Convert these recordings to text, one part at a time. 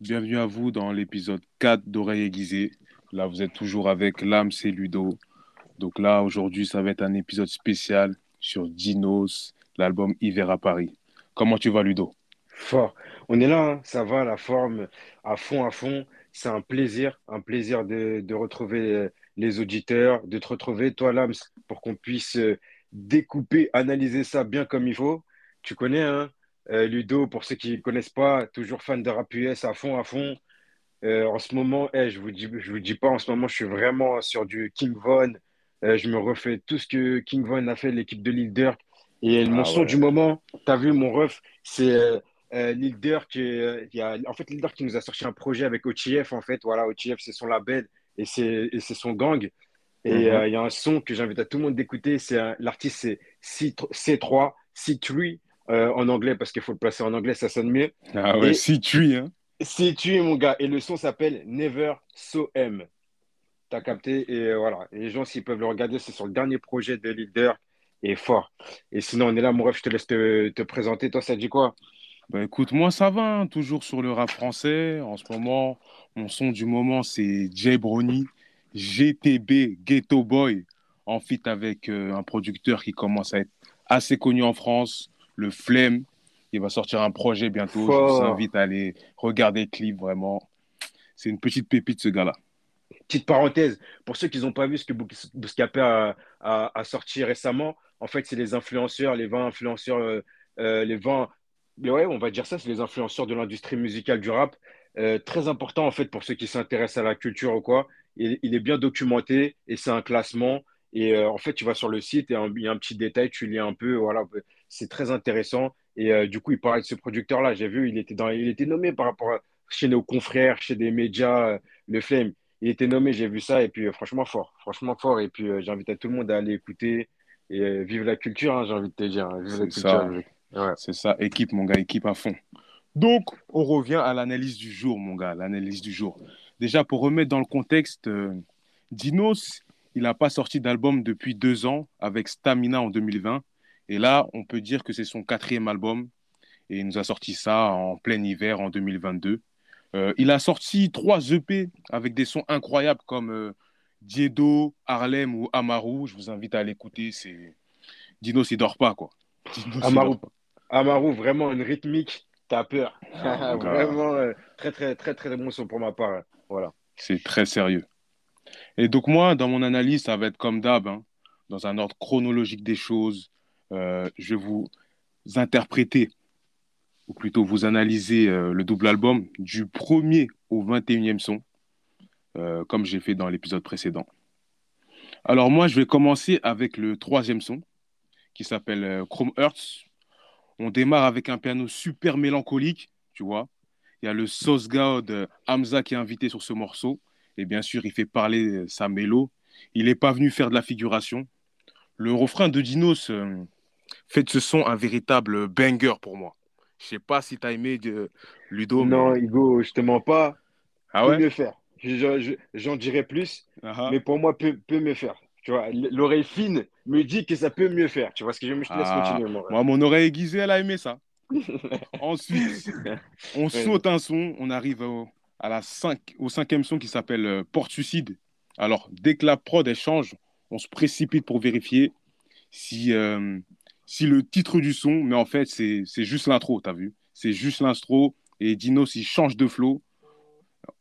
bienvenue à vous dans l'épisode 4 d'Oreille aiguisée. Là, vous êtes toujours avec Lams et Ludo. Donc là, aujourd'hui, ça va être un épisode spécial sur Dinos, l'album Hiver à Paris. Comment tu vas, Ludo? Fort. On est là, hein. ça va, la forme à fond, à fond. C'est un plaisir, un plaisir de, de retrouver les auditeurs, de te retrouver, toi, Lams, pour qu'on puisse euh, découper, analyser ça bien comme il faut. Tu connais, hein, euh, Ludo, pour ceux qui ne connaissent pas, toujours fan de rap US à fond, à fond. Euh, en ce moment, eh, je vous dis, je vous dis pas, en ce moment, je suis vraiment sur du King Von. Euh, je me refais tout ce que King Von a fait, l'équipe de Lil Durk. Et mon Ah son ouais. du moment, tu as vu mon ref, c'est Lil Durk. il y a, en fait, Lil Durk qui nous a sorti un projet avec OTF. En fait, voilà, OTF, c'est son label et c'est son gang. Et Mhm. il y a un son que j'invite à tout le monde d'écouter. C'est l'artiste, c'est C- C3, C3 euh, en anglais parce qu'il faut le placer en anglais, ça sonne mieux. Ah ouais, Et si tu es, hein C3, mon gars. Et le son s'appelle Never So M. T'as capté? Et euh, voilà. Et les gens, s'ils peuvent le regarder, c'est sur le dernier projet de Leader et fort. Et sinon, on est là, mon ref, je te laisse te, te présenter. Toi, ça dit quoi? Bah écoute, moi ça va, hein, toujours sur le rap français. En ce moment, mon son du moment, c'est Jay Brony, GTB, Ghetto Boy, en feat avec euh, un producteur qui commence à être assez connu en France, le Flemme. Il va sortir un projet bientôt. Je vous invite à aller regarder le clip, vraiment. C'est une petite pépite, ce gars-là. Petite parenthèse, pour ceux qui n'ont pas vu ce que Bous- Bouscapé a, a- a sorti récemment, en fait, c'est les influenceurs, les 20 influenceurs, euh, euh, les 20, mais ouais, on va dire ça, c'est les influenceurs de l'industrie musicale du rap. Euh, très important, en fait, pour ceux qui s'intéressent à la culture ou quoi. Il, il est bien documenté et c'est un classement. Et euh, en fait, tu vas sur le site et il y a un petit détail, tu lis un peu, voilà, c'est très intéressant. Et euh, du coup, il parlait de ce producteur-là. J'ai vu, il était dans, il était nommé par rapport à, chez nos confrères, chez des médias, euh, le Flame. Il était nommé, j'ai vu ça, et puis franchement fort, franchement fort. Et puis j'invite à tout le monde à aller écouter et vive la culture, hein, j'ai envie de te dire. hein, vive la culture. Ouais. C'est ça, équipe, mon gars, équipe à fond. Donc, on revient à l'analyse du jour, mon gars, l'analyse du jour. Déjà, pour remettre dans le contexte, Dinos, il n'a pas sorti d'album depuis deux ans avec Stamina en 2020. Et là, on peut dire que c'est son quatrième album. Et il nous a sorti ça en plein hiver en 2022. Euh, il a sorti trois EP avec des sons incroyables comme euh, Diedo, Harlem ou Amaru. Je vous invite à l'écouter. C'est Dinos, il dort pas, quoi. Dinos, il Amaru, pas. Amaru, vraiment une rythmique, t'as peur. Ah, vraiment euh, très, très, très, très bon son pour ma part. hein. Voilà. C'est très sérieux. Et donc moi, dans mon analyse, ça va être comme d'hab, hein, dans un ordre chronologique des choses. Euh, je vais vous interpréter, ou plutôt vous analyser euh, le double album du premier au 21e son, euh, comme j'ai fait dans l'épisode précédent. Alors moi, je vais commencer avec le troisième son, qui s'appelle Chrome Hearts. On démarre avec un piano super mélancolique, tu vois. Il y a le sauce god Hamza qui est invité sur ce morceau. Et bien sûr, il fait parler euh, sa mélo. Il n'est pas venu faire de la figuration. Le refrain de Dinos euh, fait de ce son un véritable banger pour moi. Je sais pas si tu as aimé de Ludo, Non, mais... Hugo, je te mens pas, Ah peut ouais? mieux faire. Je- je- J'en dirai plus, Ah ah. mais pour moi, peut, peut mieux faire. Tu vois, l'oreille fine me dit que ça peut mieux faire. Tu vois ce que je veux? Je te laisse Ah, continuer. Moi, mon oreille aiguisée, elle a aimé ça. Ensuite, on saute un son, on arrive au, à la cinq, au cinquième son qui s'appelle euh, Porte Suicide. Alors, dès que la prod elle change, on se précipite pour vérifier si, euh, si le titre du son, mais en fait, c'est juste l'intro, t'as vu? C'est juste l'intro, et Dinos, il change de flow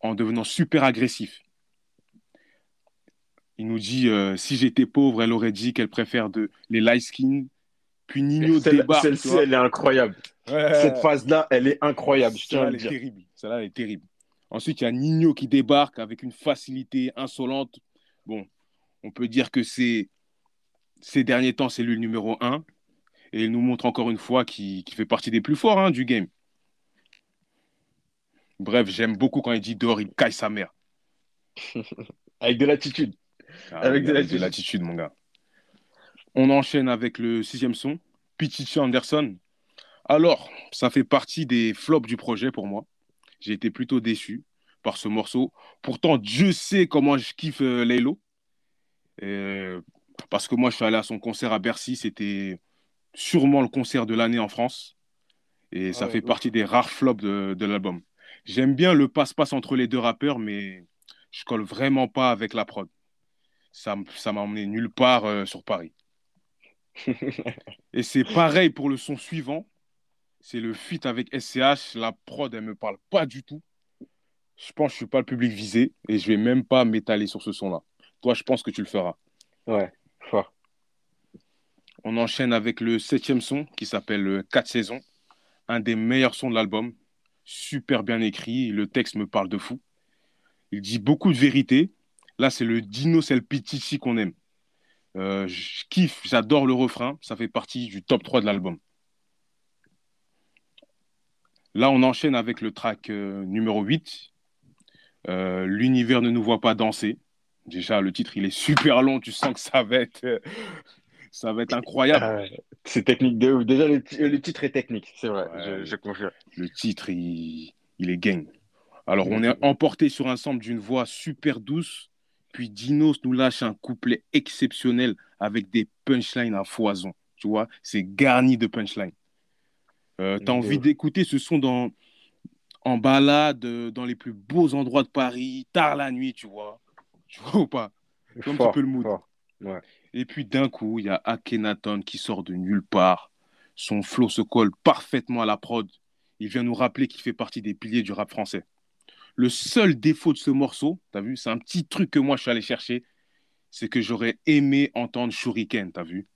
en devenant super agressif. Il nous dit euh, si j'étais pauvre, elle aurait dit qu'elle préfère de, les light skin. Puis Nino débarque. Celle-ci, elle est incroyable. Ouais. Cette phase-là, elle est incroyable, je tiens Celle-là, à elle le est dire. terrible. Celle-là, elle est terrible. Ensuite, il y a Nino qui débarque avec une facilité insolente. Bon, on peut dire que c'est ces derniers temps, c'est lui le numéro un. Et il nous montre encore une fois qu'il fait partie des plus forts hein, du game. Bref, j'aime beaucoup quand il dit dehors, il caille sa mère. Avec de l'attitude. Ah, Avec oui, de de l'attitude. l'attitude, mon gars. On enchaîne avec le sixième son, Pichichi Anderson. Alors, ça fait partie des flops du projet pour moi. J'ai été plutôt déçu par ce morceau. Pourtant, Dieu sait comment je kiffe euh, Laylo. Euh, parce que moi, je suis allé à son concert à Bercy. C'était sûrement le concert de l'année en France. Et ça Ah ouais, fait partie des rares flops de, de l'album. J'aime bien le passe-passe entre les deux rappeurs, mais je colle vraiment pas avec la prod. Ça ça m'a emmené nulle part euh, sur Paris. Et c'est pareil pour le son suivant. C'est le feat avec SCH. La prod, elle me parle pas du tout. Je pense que je suis pas le public visé et je vais même pas m'étaler sur ce son-là. Toi, je pense que tu le feras. Ouais, fort. On enchaîne avec le septième son qui s'appelle 4 saisons. Un des meilleurs sons de l'album. Super bien écrit. Le texte me parle de fou. Il dit beaucoup de vérité. Là, c'est le Dino Selpitici qu'on aime. Euh, je kiffe, j'adore le refrain. Ça fait partie du top 3 de l'album. Là, on enchaîne avec le track euh, numéro 8. Euh, L'univers ne nous voit pas danser. Déjà, le titre, il est super long. Tu sens que ça va être, ça va être incroyable. C'est technique de ouf. Déjà, le, titre est technique, c'est vrai, je, je, confirme. Le titre, il, il est gang. Alors, on est emporté sur un sample d'une voix super douce puis Dinos nous lâche un couplet exceptionnel avec des punchlines à foison. Tu vois, c'est garni de punchlines. Euh, tu as envie d'écouter ce son dans, en balade, dans les plus beaux endroits de Paris, tard la nuit, tu vois. Tu vois ou pas? Comme un peu le mood. Et puis d'un coup, il y a Akhenaton qui sort de nulle part. Son flow se colle parfaitement à la prod. Il vient nous rappeler qu'il fait partie des piliers du rap français. Le seul défaut de ce morceau, tu as vu, c'est un petit truc que moi je suis allé chercher, c'est que j'aurais aimé entendre Shuriken, tu as vu.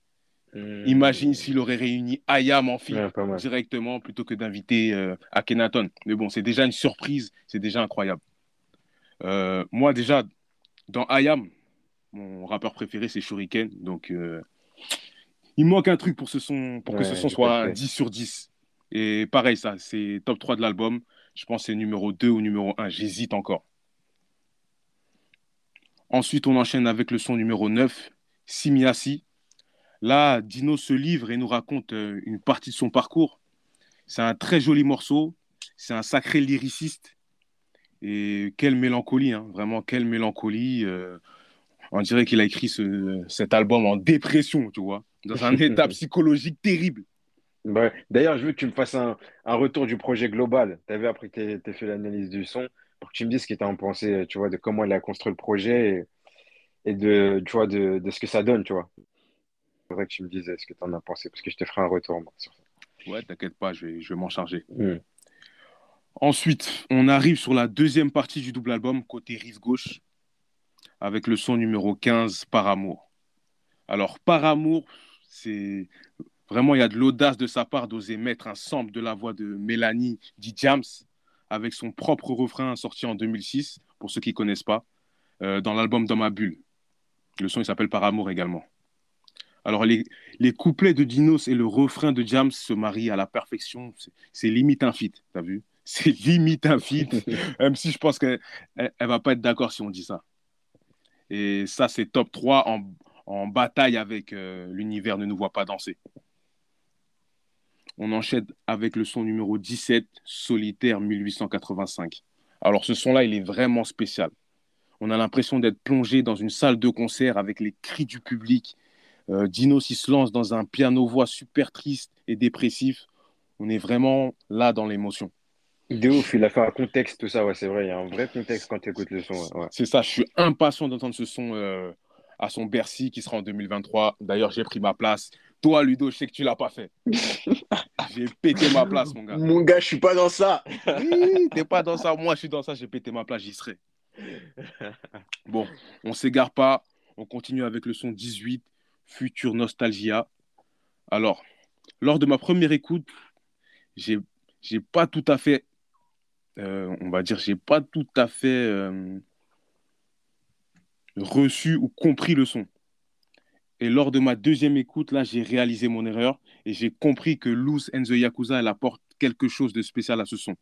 Hmm. Imagine s'il aurait réuni Ayam en film directement plutôt que d'inviter euh, Akhenaton. Mais bon, c'est déjà une surprise, c'est déjà incroyable. Euh, moi, déjà, dans Ayam, mon rappeur préféré, c'est Shuriken. Donc, euh, il manque un truc pour, ce son, pour que ce son soit 10 sur 10. Et pareil, ça, c'est top 3 de l'album. Je pense que c'est numéro 2 ou numéro 1. J'hésite encore. Ensuite, on enchaîne avec le son numéro 9, Simiasi. Là, Dino se livre et nous raconte euh, une partie de son parcours. C'est un très joli morceau. C'est un sacré lyriciste. Et quelle mélancolie, hein. vraiment, quelle mélancolie. Euh, on dirait qu'il a écrit cet album en dépression, tu vois, dans un état psychologique terrible. D'ailleurs, je veux que tu me fasses un, retour du projet global. Tu avais après que tu aies fait l'analyse du son, pour que tu me dises ce que tu en pensé, tu vois, de comment il a construit le projet et, de, tu vois, de, ce que ça donne, tu vois. Il faudrait que tu me dises ce que tu en as pensé, parce que je te ferai un retour sur ça. Ouais, t'inquiète pas, je vais, je vais m'en charger. Hmm. Ensuite, on arrive sur la deuxième partie du double album, côté rive gauche, avec le son numéro 15, Par amour. Alors, Par amour, c'est Vraiment, il y a de l'audace de sa part d'oser mettre un sample de la voix de Mélanie dit Jams avec son propre refrain sorti en 2006, pour ceux qui ne connaissent pas, euh, dans l'album Dans ma bulle. Le son, il s'appelle Par amour également. Alors, les, les, couplets de Dinos et le refrain de Jams se marient à la perfection. C'est limite un feat, t'as vu? C'est limite un feat, même si je pense qu'elle ne va pas être d'accord si on dit ça. Et ça, c'est top 3 en, en bataille avec euh, l'univers ne nous voit pas danser. On enchaîne avec le son numéro 17, Solitaire 1885. Alors ce son-là, il est vraiment spécial. On a l'impression d'être plongé dans une salle de concert avec les cris du public. Euh, Dino se lance dans un piano-voix super triste et dépressif. On est vraiment là dans l'émotion. De ouf, il a fait un contexte, tout ça, ouais, c'est vrai, il y a un vrai contexte quand tu écoutes le son. C'est ça, je suis impatient d'entendre ce son euh, à son Bercy qui sera en 2023. D'ailleurs, j'ai pris ma place. Toi, Ludo, je sais que tu l'as pas fait. j'ai pété ma place, mon gars. Mon gars, je suis pas dans ça. oui, t'es pas dans ça. Moi, je suis dans ça. J'ai pété ma place, j'y serai. Bon, on s'égare pas. On continue avec le son 18, Future Nostalgia. Alors, lors de ma première écoute, j'ai, j'ai pas tout à fait, euh, on va dire, j'ai pas tout à fait euh, reçu ou compris le son. Et lors de ma deuxième écoute, là, j'ai réalisé mon erreur et j'ai compris que Loose and the Yakuza, elle apporte quelque chose de spécial à ce son.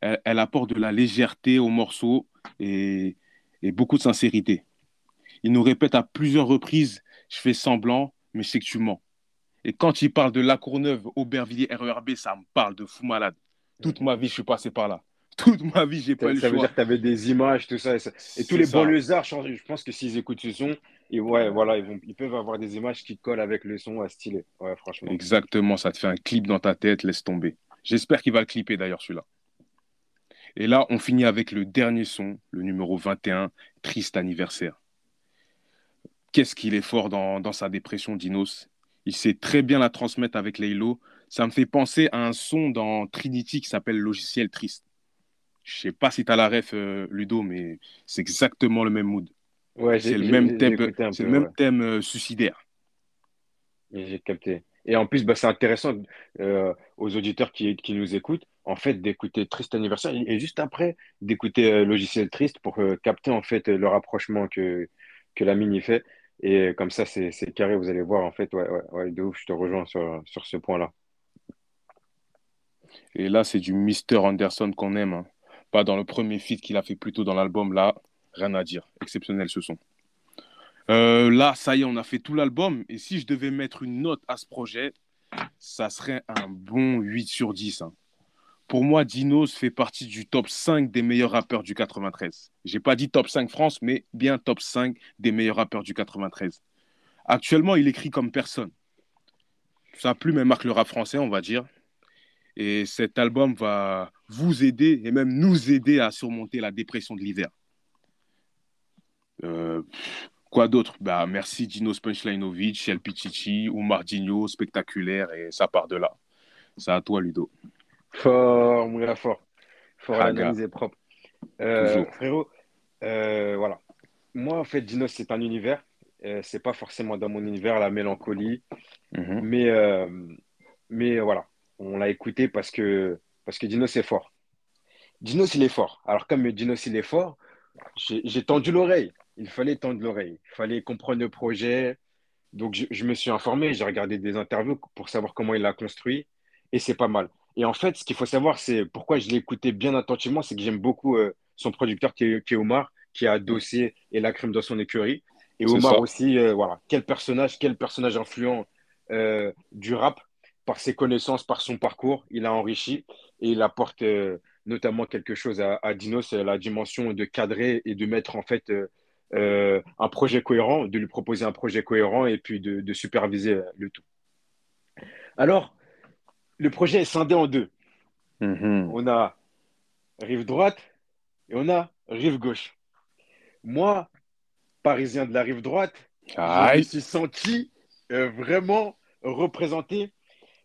Elle, apporte de la légèreté au morceau et, beaucoup de sincérité. Il nous répète à plusieurs reprises Je fais semblant, mais sais que tu mens. Et quand il parle de La Courneuve, Aubervilliers, RERB, ça me parle de fou malade. Toute ma vie, je suis passé par là. Toute ma vie, j'ai pas eu le choix. Ça veut dire que tu avais des images, tout ça. Et, tous les banlieusards, je pense que s'ils écoutent ce son, et ouais, voilà, ils, vont, ils peuvent avoir des images qui collent avec le son à stylé. Ouais, franchement. Exactement, ça te fait un clip dans ta tête, laisse tomber. J'espère qu'il va le clipper d'ailleurs celui-là. Et là, on finit avec le dernier son, le numéro 21, Triste anniversaire. Qu'est-ce qu'il est fort dans, dans, sa dépression, Dinos? Il sait très bien la transmettre avec Laylo. Ça me fait penser à un son dans Trinity qui s'appelle Logiciel Triste. Je sais pas si tu as la ref, euh, Ludo, mais c'est exactement le même mood. Ouais, c'est le même thème, le même thème euh, suicidaire. J'ai capté. Et en plus, bah, c'est intéressant euh, aux auditeurs qui, qui, nous écoutent, en fait, d'écouter Triste Anniversaire et juste après, d'écouter Logiciel Triste pour capter en fait le rapprochement que, que la mini fait. Et comme ça, c'est carré, vous allez voir, en fait, ouais, ouais, ouais, de ouf, je te rejoins sur, sur ce point-là. Et là, c'est du Mr. Anderson qu'on aime. Hein. Pas dans le premier feat qu'il a fait plus tôt dans l'album. Là, rien à dire. Exceptionnel ce son. Euh, là, ça y est, on a fait tout l'album. Et si je devais mettre une note à ce projet, ça serait un bon 8 sur 10. Hein. Pour moi, Dinos fait partie du top 5 des meilleurs rappeurs du 93. J'ai pas dit top 5 France, mais bien top 5 des meilleurs rappeurs du 93. Actuellement, il écrit comme personne. Sa plume marque le rap français, on va dire. Et cet album va vous aider et même nous aider à surmonter la dépression de l'hiver. Euh, quoi d'autre? Bah, Merci Dino Punchlinovic, El Pichichi, Oumar Digno, spectaculaire, et ça part de là. C'est à toi, Ludo. Fort, mon fort. Fort analysé propre. Euh, frérot, euh, voilà. Moi, en fait, Dino, c'est un univers. Euh, c'est pas forcément dans mon univers la mélancolie. Mhm. Mais, euh, mais voilà, on l'a écouté parce que, parce que Dinos est fort. Dinos, il est fort. Alors, comme Dinos, il est fort, j'ai tendu l'oreille. Il fallait tendre l'oreille. Il fallait comprendre le projet. Donc, je, je me suis informé, j'ai regardé des interviews pour savoir comment il l'a construit. Et c'est pas mal. Et en fait, ce qu'il faut savoir, c'est pourquoi je l'ai écouté bien attentivement, c'est que j'aime beaucoup euh, son producteur qui est, Omar, qui a Dossier et La Crème dans son écurie. Et Omar aussi, euh, voilà, quel personnage, quel personnage influent euh, du rap par ses connaissances, par son parcours. Il a enrichi et il apporte notamment quelque chose à, à Dinos, la dimension de cadrer et de mettre en fait un projet cohérent, de lui proposer un projet cohérent et puis de, de superviser le tout. Alors, le projet est scindé en deux. Mm-hmm. On a rive droite et on a rive gauche. Moi, parisien de la rive droite, je me suis senti euh, vraiment représenté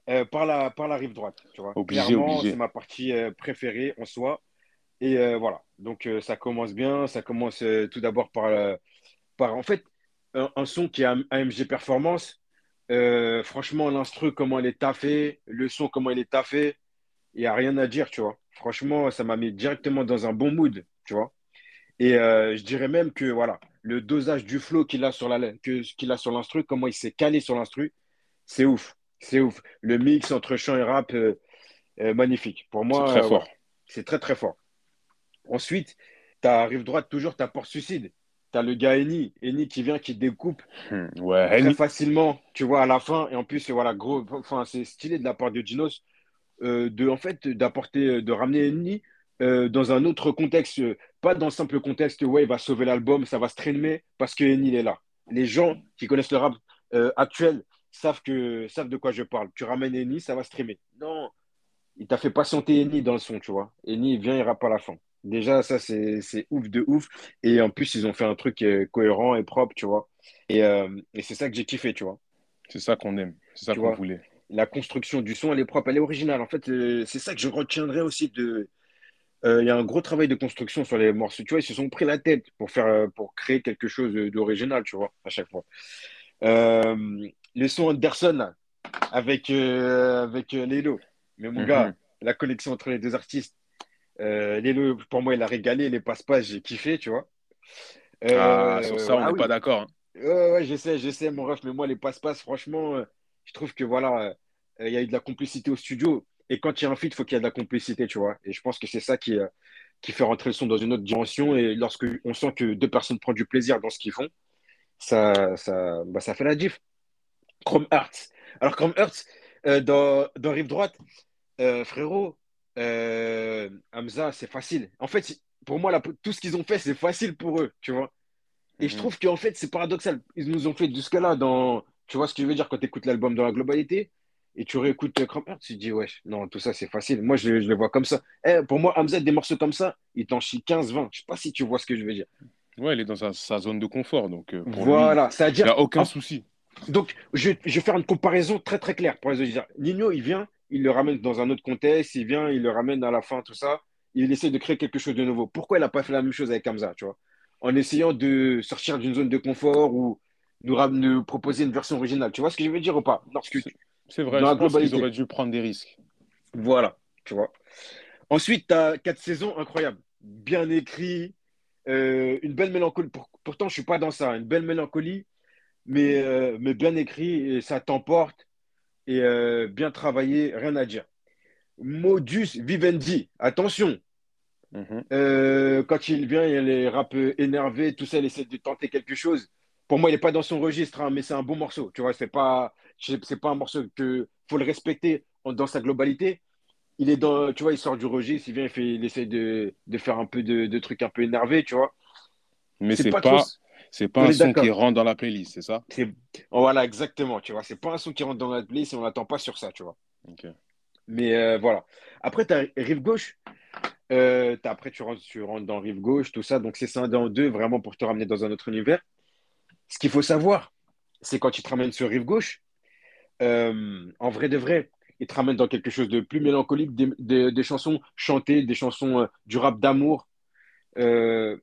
euh, par, la, par la rive droite. Tu vois. c'est ma partie euh, préférée en soi. Et voilà, donc ça commence bien. Ça commence tout d'abord par, par, en fait, un, un, son qui est AMG Performance euh, franchement, l'instru, comment elle est taffée, le son, comment il est taffé, il n'y a rien à dire, tu vois. Franchement, ça m'a mis directement dans un bon mood, tu vois. Et euh, je dirais même que, voilà, le dosage du flow qu'il a sur la, qu'il a sur l'instru, comment il s'est calé sur l'instru, c'est ouf. C'est ouf. Le mix entre chant et rap, euh, magnifique. Pour moi, c'est très fort. C'est très, très fort. Ensuite, tu arrives droite toujours, tu as Port Suicide. T'as le gars Eni, Eni qui vient, qui découpe hmm, très facilement, tu vois, à la fin. Et en plus, voilà, gros, enfin, c'est stylé de la part de Dinos euh, de, en fait, d'apporter, de ramener Eni euh, dans un autre contexte, pas dans le simple contexte, ouais, il va sauver l'album, ça va streamer parce que Eni, il est là. Les gens qui connaissent le rap euh, actuel savent, que, savent de quoi je parle. Tu ramènes Eni, ça va streamer. Non, il t'a fait patienter Eni dans le son, tu vois. Eni, il vient, il rappe à la fin. Déjà, ça, c'est ouf de ouf. Et en plus, ils ont fait un truc euh, cohérent et propre, tu vois. Et, euh, et c'est ça que j'ai kiffé, tu vois. C'est ça qu'on aime. C'est ça qu'on voulait. La construction du son, elle est propre, elle est originale. En fait, euh, c'est ça que je retiendrai aussi de. Il y a un gros travail de construction sur les morceaux. Tu vois, ils se sont pris la tête pour, faire, pour créer quelque chose d'original, tu vois, à chaque fois. le son Anderson, avec, avec Lelo. Mais mon mhm. gars, la connexion entre les deux artistes, euh, pour moi, il a régalé. Les passe-passe, j'ai kiffé, tu vois. ah, sur ça, on n'est ah pas d'accord. Hein. Ouais, ouais, je sais, je sais, mon ref, mais moi, les passe-passe, franchement, euh, je trouve que voilà, euh, il y a eu de la complicité au studio. Et quand il y a un feat, il faut qu'il y ait de la complicité, tu vois. Et je pense que c'est ça qui, qui fait rentrer le son dans une autre dimension. Et lorsque on sent que deux personnes prennent du plaisir dans ce qu'ils font, ça, ça, bah, ça fait la diff. Chrome Hearts. Alors, Chrome Hearts, dans, dans Rive Droite, frérot, euh, Hamza, c'est facile. En fait, pour moi, tout ce qu'ils ont fait, c'est facile pour eux, tu vois. Et je mhm. trouve qu'en fait, c'est paradoxal. Ils nous ont fait jusque-là dans. Tu vois ce que je veux dire quand tu écoutes l'album dans la globalité et tu réécoutes Cramper, tu te dis, ouais, non, tout ça, c'est facile. Moi, je, je le vois comme ça. Eh, pour moi, Hamza, des morceaux comme ça, il t'en chie 15-20. Je sais pas si tu vois ce que je veux dire. Ouais, il est dans sa, sa zone de confort. Donc, euh, pour Voilà, lui, c'est-à-dire. il n'y a aucun souci. Donc, je, je vais faire une comparaison très très claire pour les auditeurs. Nino, il vient, il le ramène dans un autre contexte, il vient, il le ramène à la fin, tout ça. Il essaie de créer quelque chose de nouveau. Pourquoi il n'a pas fait la même chose avec Hamza, tu vois? En essayant de sortir d'une zone de confort ou nous, proposer une version originale. Tu vois ce que je veux dire ou pas? Lorsque C'est vrai, Dans je la pense qu'ils globalité. auraient dû prendre des risques. Voilà, tu vois. Ensuite, tu as quatre saisons incroyables. Bien écrit, euh, une belle mélancolie. Pour- pourtant, je suis pas dans ça. Une belle mélancolie, mais, euh, mais bien écrit, et ça t'emporte. Et euh, bien travaillé, rien à dire. Modus vivendi, attention. Mhm. Euh, quand il vient, il a les rap énervés, tout ça, il essaie de tenter quelque chose. Pour moi, il n'est pas dans son registre, hein, mais c'est un bon morceau. Tu vois, c'est pas, c'est pas un morceau que faut le respecter dans sa globalité. Il est dans, tu vois, il sort du registre, il vient, il, fait, il essaie de, de faire un peu de, de trucs un peu énervés, tu vois. Mais C'est c'est pas pas, trop. C'est pas On un son qui rentre dans la playlist, c'est ça? C'est, voilà, exactement, tu vois. C'est pas un son qui rentre dans la playlist et on n'attend pas sur ça, tu vois. Mais euh, voilà. Après, tu as Rive Gauche. Euh, après, tu rentres, tu rentres dans Rive Gauche, tout ça. Donc, c'est scindé en deux, vraiment pour te ramener dans un autre univers. Ce qu'il faut savoir, c'est quand il te ramène sur Rive Gauche, euh, en vrai de vrai, il te ramène dans quelque chose de plus mélancolique, des, des- des chansons chantées, des chansons, euh, du rap d'amour. Euh,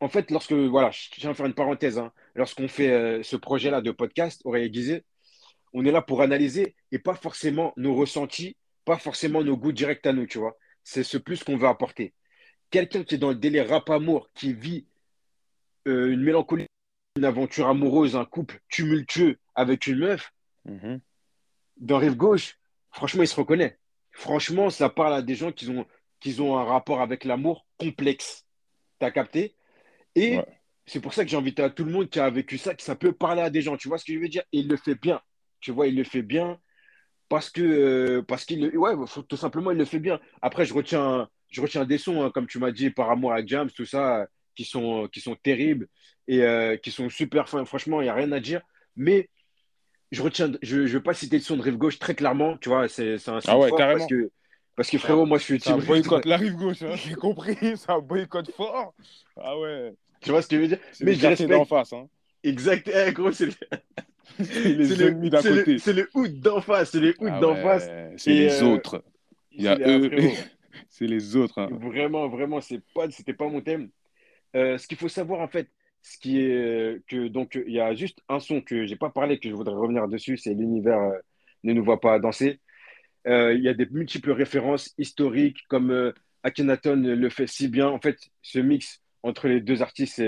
en fait, lorsque, voilà, je tiens à faire une parenthèse, hein. lorsqu'on fait euh, ce projet-là de podcast, Aurélie Guizet, on est là pour analyser et pas forcément nos ressentis, pas forcément nos goûts directs à nous, tu vois. C'est ce plus qu'on veut apporter. Quelqu'un qui est dans le délire rap amour, qui vit euh, une mélancolie, une aventure amoureuse, un couple tumultueux avec une meuf, Mhm. dans Rive Gauche, franchement, il se reconnaît. Franchement, ça parle à des gens qui ont, qui ont un rapport avec l'amour complexe. T'as capté? Et Ouais. c'est pour ça que j'ai invité à tout le monde qui a vécu ça, que ça peut parler à des gens. Tu vois ce que je veux dire? Et il le fait bien. Tu vois, il le fait bien parce que euh, parce qu'il ouais, faut- tout simplement il le fait bien. Après, je retiens je retiens des sons hein, comme tu m'as dit par amour à Jams, tout ça, qui sont qui sont terribles et euh, qui sont super fins. Franchement, il y a rien à dire. Mais je retiens, je, je vais pas citer le son de Rive Gauche très clairement. Tu vois, c'est c'est un son Ah ouais, fort carrément. parce que parce que frérot, moi je suis team boycotte la rive gauche, hein, j'ai compris, ça boycotte fort. Ah ouais, Tu vois ce que je veux dire? Mais je respecte d'en face, hein. exact. Eh, gros, c'est les ennemis le d'à côté. c'est le hood d'en face, c'est hood Ah d'en ouais, face. c'est Et, les euh, autres. Il y a eux, c'est les autres. hein. Vraiment, vraiment, c'est pas, c'était pas mon thème. Euh, ce qu'il faut savoir en fait, ce qui est euh, que donc il y a juste un son que j'ai pas parlé que je voudrais revenir dessus, c'est l'univers euh, ne nous voit pas danser. Il y a des multiples références historiques comme Akhenaton le fait si bien. En fait, ce mix entre les deux artistes,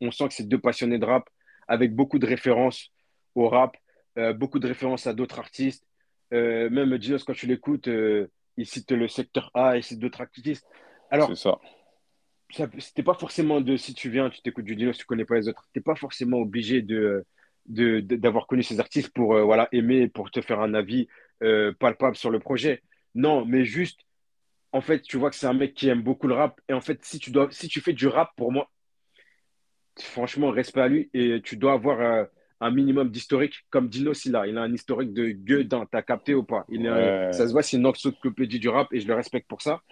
on sent que c'est deux passionnés de rap avec beaucoup de références au rap, euh, beaucoup de références à d'autres artistes. Euh, même Dinos, quand tu l'écoutes, euh, il cite le secteur A, il cite d'autres artistes. Alors, C'est ça. ça, c'était pas forcément de si tu viens, tu t'écoutes du Dinos, tu connais pas les autres. T'es pas forcément obligé de, d'avoir connu ces artistes pour voilà aimer, pour te faire un avis palpable sur le projet. Non, mais juste, en fait, tu vois que c'est un mec qui aime beaucoup le rap. Et en fait, si tu dois, si tu fais du rap, pour moi, franchement, respect à lui. Et tu dois avoir euh, un minimum d'historique, comme Dinos il a. Il a un historique de gueudin. T'as capté ou pas? Il ça se voit, c'est une encyclopédie du rap et je le respecte pour ça.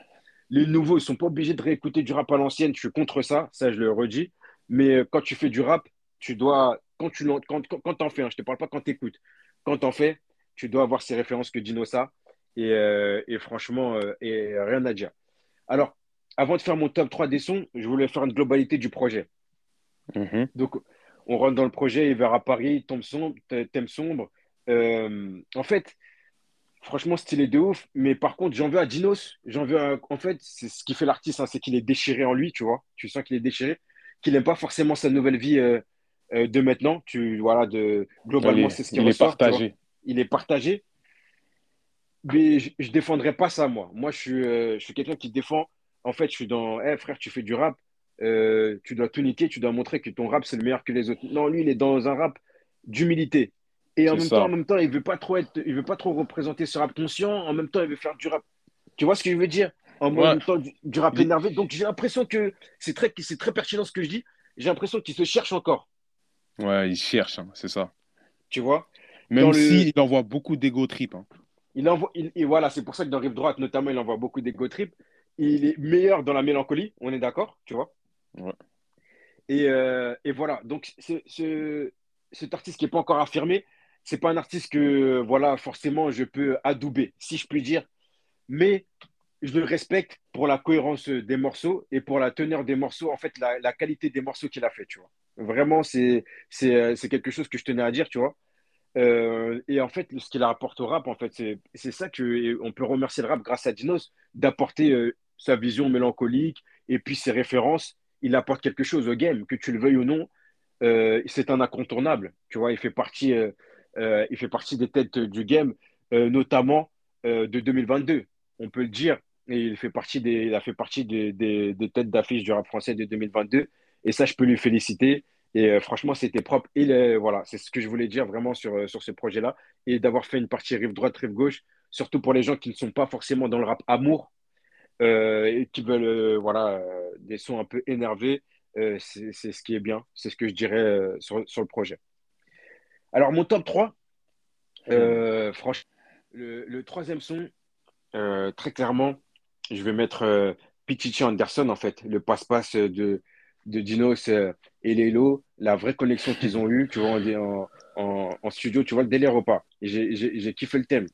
Les nouveaux, ils sont pas obligés de réécouter du rap à l'ancienne. Je suis contre ça, ça je le redis. Mais euh, quand tu fais du rap, tu dois, quand tu quand, quand, quand t'en fais, hein, je te parle pas quand t'écoutes. Quand t'en fais, tu dois avoir ces références que Dino a. Et, euh, et franchement, euh, et rien à dire. Alors, avant de faire mon top 3 des sons, je voulais faire une globalité du projet. Mhm. Donc, on rentre dans le projet, il vers à Paris, tombe sombre, thème sombre. Euh, en fait, franchement, stylé de ouf. Mais par contre, j'en veux à Dinos. J'en veux à- En fait, c'est ce qui fait l'artiste, hein, c'est qu'il est déchiré en lui, tu vois. Tu sens qu'il est déchiré, qu'il n'aime pas forcément sa nouvelle vie euh, euh, de maintenant. Tu, voilà, de... Globalement, c'est est, ce qui il est ressort. partagé. Il est partagé. Mais je ne défendrai pas ça, moi. Moi, je suis, euh, je suis quelqu'un qui défend. En fait, je suis dans, Eh frère, tu fais du rap, euh, tu dois tout niquer, tu dois montrer que ton rap, c'est le meilleur que les autres. Non, lui, il est dans un rap d'humilité. Et en même ça. temps, en même temps, il veut pas trop être, il veut pas trop représenter ce rap conscient. En même temps, il veut faire du rap. Tu vois ce que je veux dire? En Ouais. même temps, du, du rap Il- énervé. Donc, j'ai l'impression que c'est très, c'est très pertinent ce que je dis. J'ai l'impression qu'il se cherche encore. Ouais, il cherche, hein, c'est ça. Tu vois? Même dans le- s'il envoie beaucoup d'ego trip. hein. Il envoie, il- et voilà, c'est pour ça que dans Rive Droite, notamment, il envoie beaucoup d'ego trip. Il est meilleur dans la mélancolie, on est d'accord, tu vois. Ouais. Et, euh, et voilà, donc ce, ce- cet artiste qui n'est pas encore affirmé, c'est pas un artiste que, voilà, forcément, je peux adouber, si je puis dire. Mais je le respecte pour la cohérence des morceaux et pour la teneur des morceaux, en fait, la, la qualité des morceaux qu'il a fait, tu vois. Vraiment, c'est euh, c'est quelque chose que je tenais à dire, tu vois. Euh, et en fait, ce qu'il apporte au rap, en fait, c'est ça que on peut remercier le rap grâce à Dinos, d'apporter euh, sa vision mélancolique et puis ses références. Il apporte quelque chose au game, que tu le veuilles ou non. Euh, c'est un incontournable, tu vois. Il fait partie, il fait partie des têtes du game, notamment de 2022. On peut le dire. Et il fait partie des, il a fait partie des, des, des têtes d'affiche du rap français de 2022. Et ça, je peux lui féliciter. Et euh, franchement, c'était propre. Et le- voilà, c'est ce que je voulais dire vraiment sur, euh, sur ce projet-là. Et d'avoir fait une partie rive droite, rive gauche, surtout pour les gens qui ne sont pas forcément dans le rap amour euh, et qui veulent voilà, des sons un peu énervés. c'est ce qui est bien. C'est ce que je dirais sur, sur le projet. Alors, mon top 3, euh, franchement, le, le troisième son, très clairement, je vais mettre Pichichi Anderson, en fait, le passe-passe de, de Dinos euh, et Lelo, la vraie connexion qu'ils ont eue, tu vois, en, en, en- studio, tu vois, le délire ou pas. Et J'ai kiffé le thème.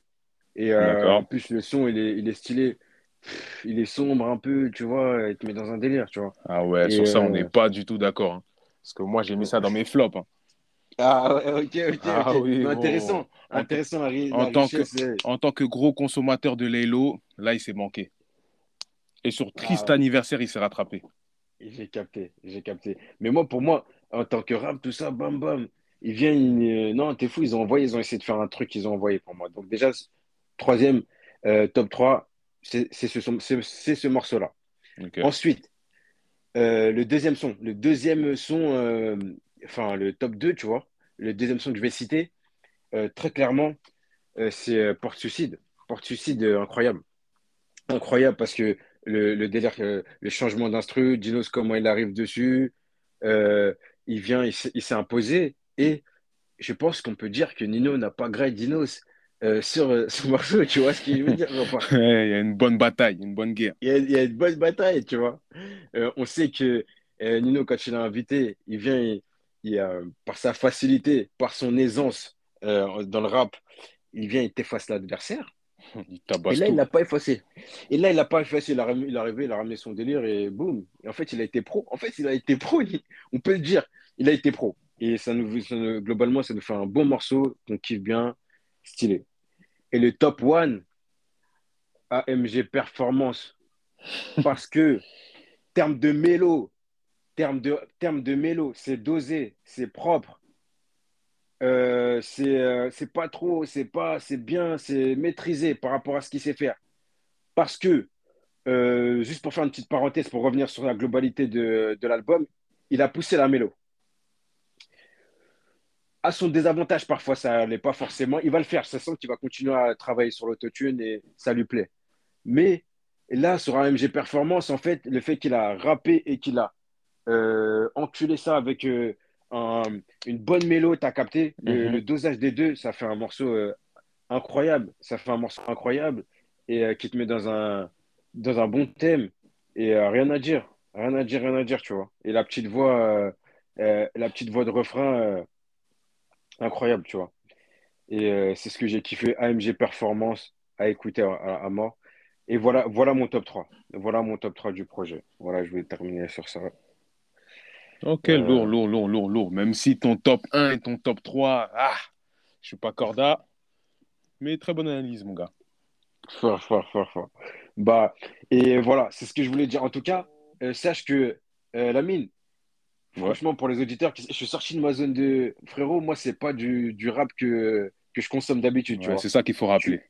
Et euh, en plus, le son, il est, il est stylé. Il est sombre un peu, tu vois, il te met dans un délire, tu vois. Ah ouais, Et, sur ça, on euh, n'est pas du tout d'accord. hein. Parce que moi, j'ai mis ça dans mes flops. hein. Ah, ouais, ok, ok, Ah oui, bon. intéressant, intéressant la, en tant que- En tant que gros consommateur de Laylo, là, il s'est manqué. Et sur Triste Ah ouais. Anniversaire, il s'est rattrapé. J'ai capté, j'ai capté. Mais moi, pour moi, en tant que rap, tout ça, bam, bam, il vient, il- non, t'es fou, ils ont envoyé, ils ont essayé de faire un truc, ils ont envoyé pour moi. Donc déjà, troisième, euh, top 3, c'est ce, ce morceau-là. Ensuite, euh, le deuxième son, le deuxième son, euh, enfin le top 2, tu vois, le deuxième son que je vais citer, euh, très clairement, euh, c'est euh, Porte Suicide. Porte Suicide, euh, incroyable. Incroyable parce que le, le délire, le changement d'instru, Dinos, comment il arrive dessus, euh, il vient, il s'est imposé et je pense qu'on peut dire que Nino n'a pas gré Dinos euh, sur euh, ce morceau, tu vois ce qu'il veut dire pas il y a une bonne bataille, une bonne guerre. il y a, il y a une bonne bataille, tu vois. Euh, on sait que Nino, quand il l'a invité, il vient, il, il, par sa facilité, par son aisance dans le rap, il vient, il t'efface l'adversaire. Il Et là, il l'a pas effacé. Et là, il l'a pas effacé. Il, a, ramené- il est arrivé, il a ramené son délire et boum. Et en fait, il a été pro. En fait, il a été pro. On peut le dire. Il a été pro. Et ça nous, ça nous- globalement, ça nous fait un bon morceau qu'on kiffe bien, stylé. Et le top one, AMG Performance. Parce que, terme de mélo, terme de, terme de mélo, c'est dosé, c'est propre. Euh, c'est euh, c'est pas trop, c'est pas, c'est bien, c'est maîtrisé par rapport à ce qu'il sait faire. Parce que, euh, juste pour faire une petite parenthèse, pour revenir sur la globalité de, de l'album, il a poussé la mélo. À son désavantage, parfois, ça l'est pas forcément. Il va le faire, ça sent qu'il va continuer à travailler sur l'autotune et ça lui plaît. Mais là, sur AMG Performance, en fait, le fait qu'il a rappé et qu'il a euh, enculé ça avec un- une bonne mélo, t'as capté le, Mhm. le dosage des deux, ça fait un morceau euh, incroyable. Ça fait un morceau incroyable et euh, qui te met dans un, dans un bon thème. Et euh, rien à dire, rien à dire, rien à dire, tu vois. Et la petite voix, la petite voix de refrain, incroyable, tu vois. Et c'est ce que j'ai kiffé, AMG Performance, à écouter à, à- à mort. Et voilà, voilà mon top 3. Voilà mon top 3 du projet. Voilà, je vais terminer sur ça. Ok, Euh, lourd, lourd, lourd, lourd, lourd. Même si ton top 1 et ton top 3, ah, je suis pas corda. Mais très bonne analyse, mon gars. Fort, fort, fort, fort. Bah, et voilà, c'est ce que je voulais dire. En tout cas, euh, sache que euh, la mine, Ouais. franchement, pour les auditeurs, je suis sorti de ma zone de. Frérot, moi, c'est pas du, du rap que, que je consomme d'habitude, Ouais, c'est ça qu'il faut rappeler.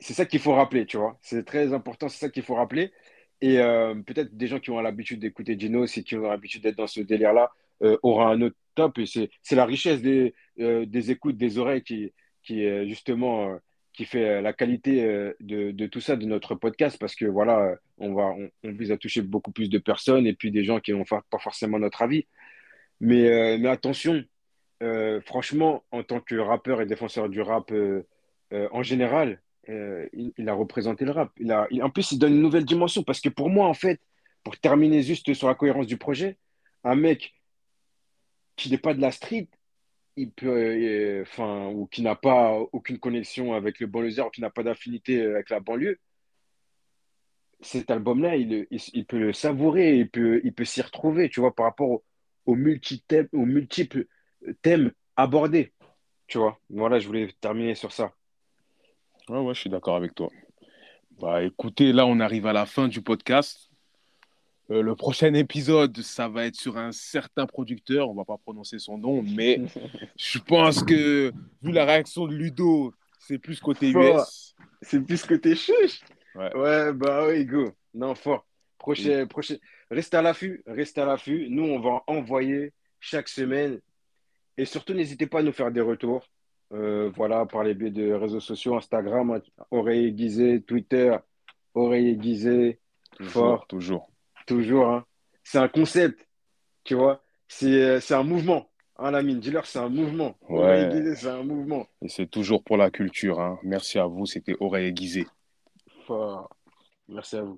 C'est ça qu'il faut rappeler, tu vois. C'est très important, c'est ça qu'il faut rappeler. Et euh, peut-être des gens qui ont l'habitude d'écouter Dino, et qui ont l'habitude d'être dans ce délire-là, euh, aura un autre top. Et c'est la richesse des, euh, des écoutes, des oreilles qui, euh, justement, qui fait la qualité de, tout ça, de notre podcast. Parce que voilà, on, vise à toucher beaucoup plus de personnes et puis des gens qui n'ont pas forcément notre avis. Mais, attention, franchement, en tant que rappeur et défenseur du rap en général, euh, il, a représenté le rap. En plus, il donne une nouvelle dimension parce que pour moi, en fait, pour terminer juste sur la cohérence du projet, un mec qui n'est pas de la street, il peut, euh, enfin, ou qui n'a pas aucune connexion avec le banlieusard, qui n'a pas d'affinité avec la banlieue, cet album-là, il, peut le savourer, il peut, il peut s'y retrouver, tu vois, par rapport au- aux, aux multiples thèmes abordés, tu vois. Voilà, je voulais terminer sur ça. Ouais, ouais, je suis d'accord avec toi. Bah, écoutez, là, on arrive à la fin du podcast. Euh, le prochain épisode, ça va être sur un certain producteur. On va pas prononcer son nom, mais je pense que, vu la réaction de Ludo, c'est plus côté Fort. US. C'est plus t'es chuche. Ouais. Ouais, bah oui, go. Non, fort. Prochain, prochain. Reste à l'affût, reste à l'affût. Nous, on va envoyer chaque semaine. Et surtout, n'hésitez pas à nous faire des retours. Euh, voilà, par les biais de réseaux sociaux, Instagram, Oreille aiguisée, Twitter, Oreille aiguisée, Toujours, fort, toujours. toujours. hein. C'est un concept, tu vois. C'est euh, c'est un mouvement. Hein, Lamine, dis-leur, c'est un mouvement. Oreille aiguisée, c'est un mouvement. Et c'est toujours pour la culture. hein. Merci à vous, c'était Oreille aiguisée. Fort. Merci à vous.